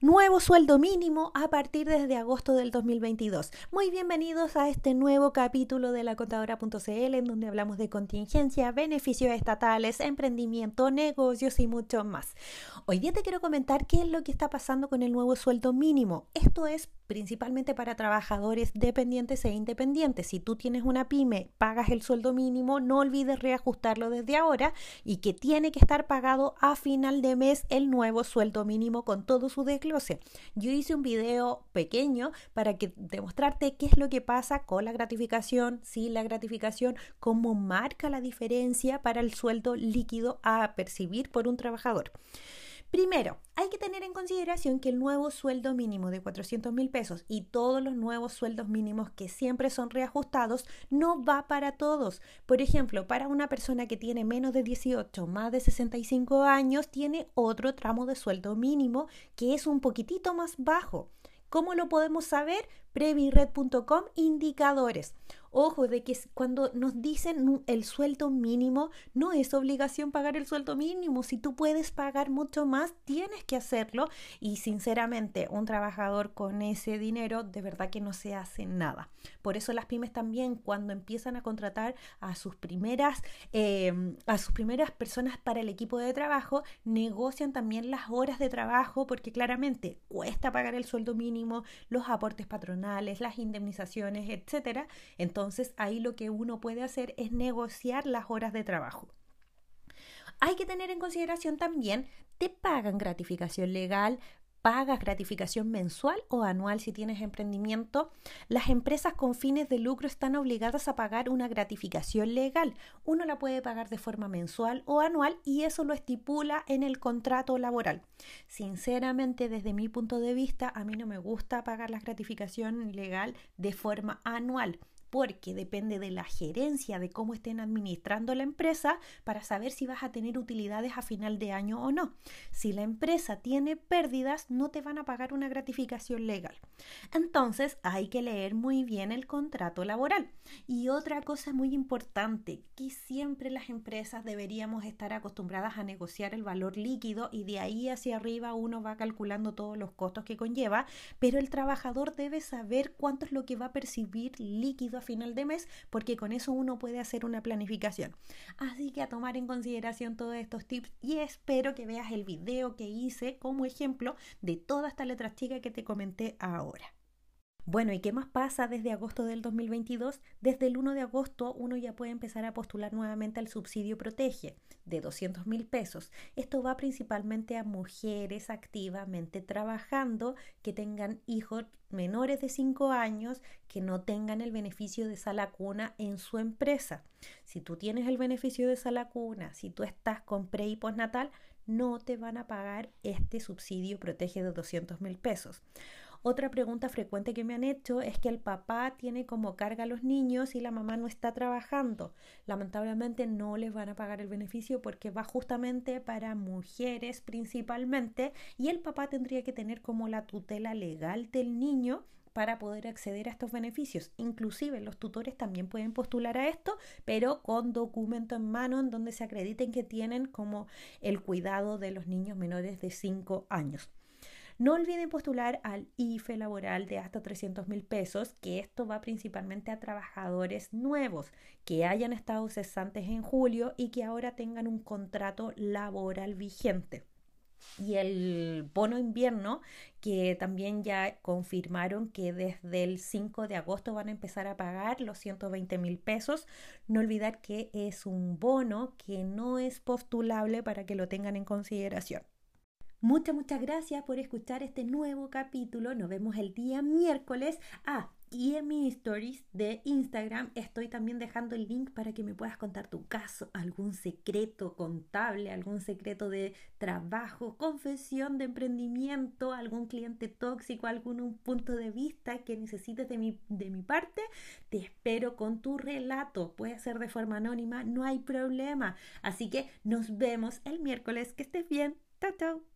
Nuevo sueldo mínimo a partir desde agosto del 2022. Muy bienvenidos a este nuevo capítulo de la contadora.cl en donde hablamos de contingencia, beneficios estatales, emprendimiento, negocios y mucho más. Hoy día te quiero comentar qué es lo que está pasando con el nuevo sueldo mínimo. Esto es principalmente para trabajadores dependientes e independientes. Si tú tienes una pyme, pagas el sueldo mínimo, no olvides reajustarlo desde ahora y que tiene que estar pagado a final de mes el nuevo sueldo mínimo con todo su Yo hice un video pequeño para que demostrarte qué es lo que pasa con la gratificación, sin la gratificación, cómo marca la diferencia para el sueldo líquido a percibir por un trabajador. Primero, hay que tener en consideración que el nuevo sueldo mínimo de 400 mil pesos y todos los nuevos sueldos mínimos que siempre son reajustados no va para todos. Por ejemplo, para una persona que tiene menos de 18, más de 65 años, tiene otro tramo de sueldo mínimo que es un poquitito más bajo. ¿Cómo lo podemos saber? Previred.com indicadores. Ojo de que cuando nos dicen el sueldo mínimo, no es obligación pagar el sueldo mínimo. Si tú puedes pagar mucho más, tienes que hacerlo. Y sinceramente, un trabajador con ese dinero, de verdad que no se hace nada. Por eso las pymes también, cuando empiezan a contratar a sus primeras, em, a sus primeras personas para el equipo de trabajo, negocian también las horas de trabajo, porque claramente cuesta pagar el sueldo mínimo, los aportes patronales, las indemnizaciones, etcétera. Entonces, ahí lo que uno puede hacer es negociar las horas de trabajo. Hay que tener en consideración también, te pagan gratificación legal, pagas gratificación mensual o anual si tienes emprendimiento. Las empresas con fines de lucro están obligadas a pagar una gratificación legal. Uno la puede pagar de forma mensual o anual y eso lo estipula en el contrato laboral. Sinceramente, desde mi punto de vista, a mí no me gusta pagar la gratificación legal de forma anual porque depende de la gerencia, de cómo estén administrando la empresa, para saber si vas a tener utilidades a final de año o no. Si la empresa tiene pérdidas, no te van a pagar una gratificación legal. Entonces hay que leer muy bien el contrato laboral. Y otra cosa muy importante, que siempre las empresas deberíamos estar acostumbradas a negociar el valor líquido y de ahí hacia arriba uno va calculando todos los costos que conlleva, pero el trabajador debe saber cuánto es lo que va a percibir líquido final de mes, porque con eso uno puede hacer una planificación. Así que a tomar en consideración todos estos tips y espero que veas el video que hice como ejemplo de toda esta letra chica que te comenté ahora. Bueno, ¿y qué más pasa desde agosto del 2022? Desde el 1 de agosto uno ya puede empezar a postular nuevamente al subsidio Protege de 200 mil pesos. Esto va principalmente a mujeres activamente trabajando que tengan hijos menores de 5 años que no tengan el beneficio de sala cuna en su empresa. Si tú tienes el beneficio de sala cuna, si tú estás con pre y postnatal, no te van a pagar este subsidio Protege de 200 mil pesos. Otra pregunta frecuente que me han hecho es que el papá tiene como carga a los niños y la mamá no está trabajando. Lamentablemente no les van a pagar el beneficio porque va justamente para mujeres principalmente y el papá tendría que tener como la tutela legal del niño para poder acceder a estos beneficios. Inclusive los tutores también pueden postular a esto, pero con documento en mano en donde se acrediten que tienen como el cuidado de los niños menores de 5 años. No olviden postular al IFE laboral de hasta 300 mil pesos, que esto va principalmente a trabajadores nuevos que hayan estado cesantes en julio y que ahora tengan un contrato laboral vigente y el bono invierno, que también ya confirmaron que desde el 5 de agosto van a empezar a pagar los 120 mil pesos. No olvidar que es un bono que no es postulable para que lo tengan en consideración. Muchas, muchas gracias por escuchar este nuevo capítulo. Nos vemos el día miércoles. Ah, y stories de Instagram estoy también dejando el link para que me puedas contar tu caso, algún secreto contable, algún secreto de trabajo, confesión de emprendimiento, algún cliente tóxico, algún punto de vista que necesites de mi, de mi parte. Te espero con tu relato. Puede ser de forma anónima, no hay problema. Así que nos vemos el miércoles. Que estés bien. Chao, chao.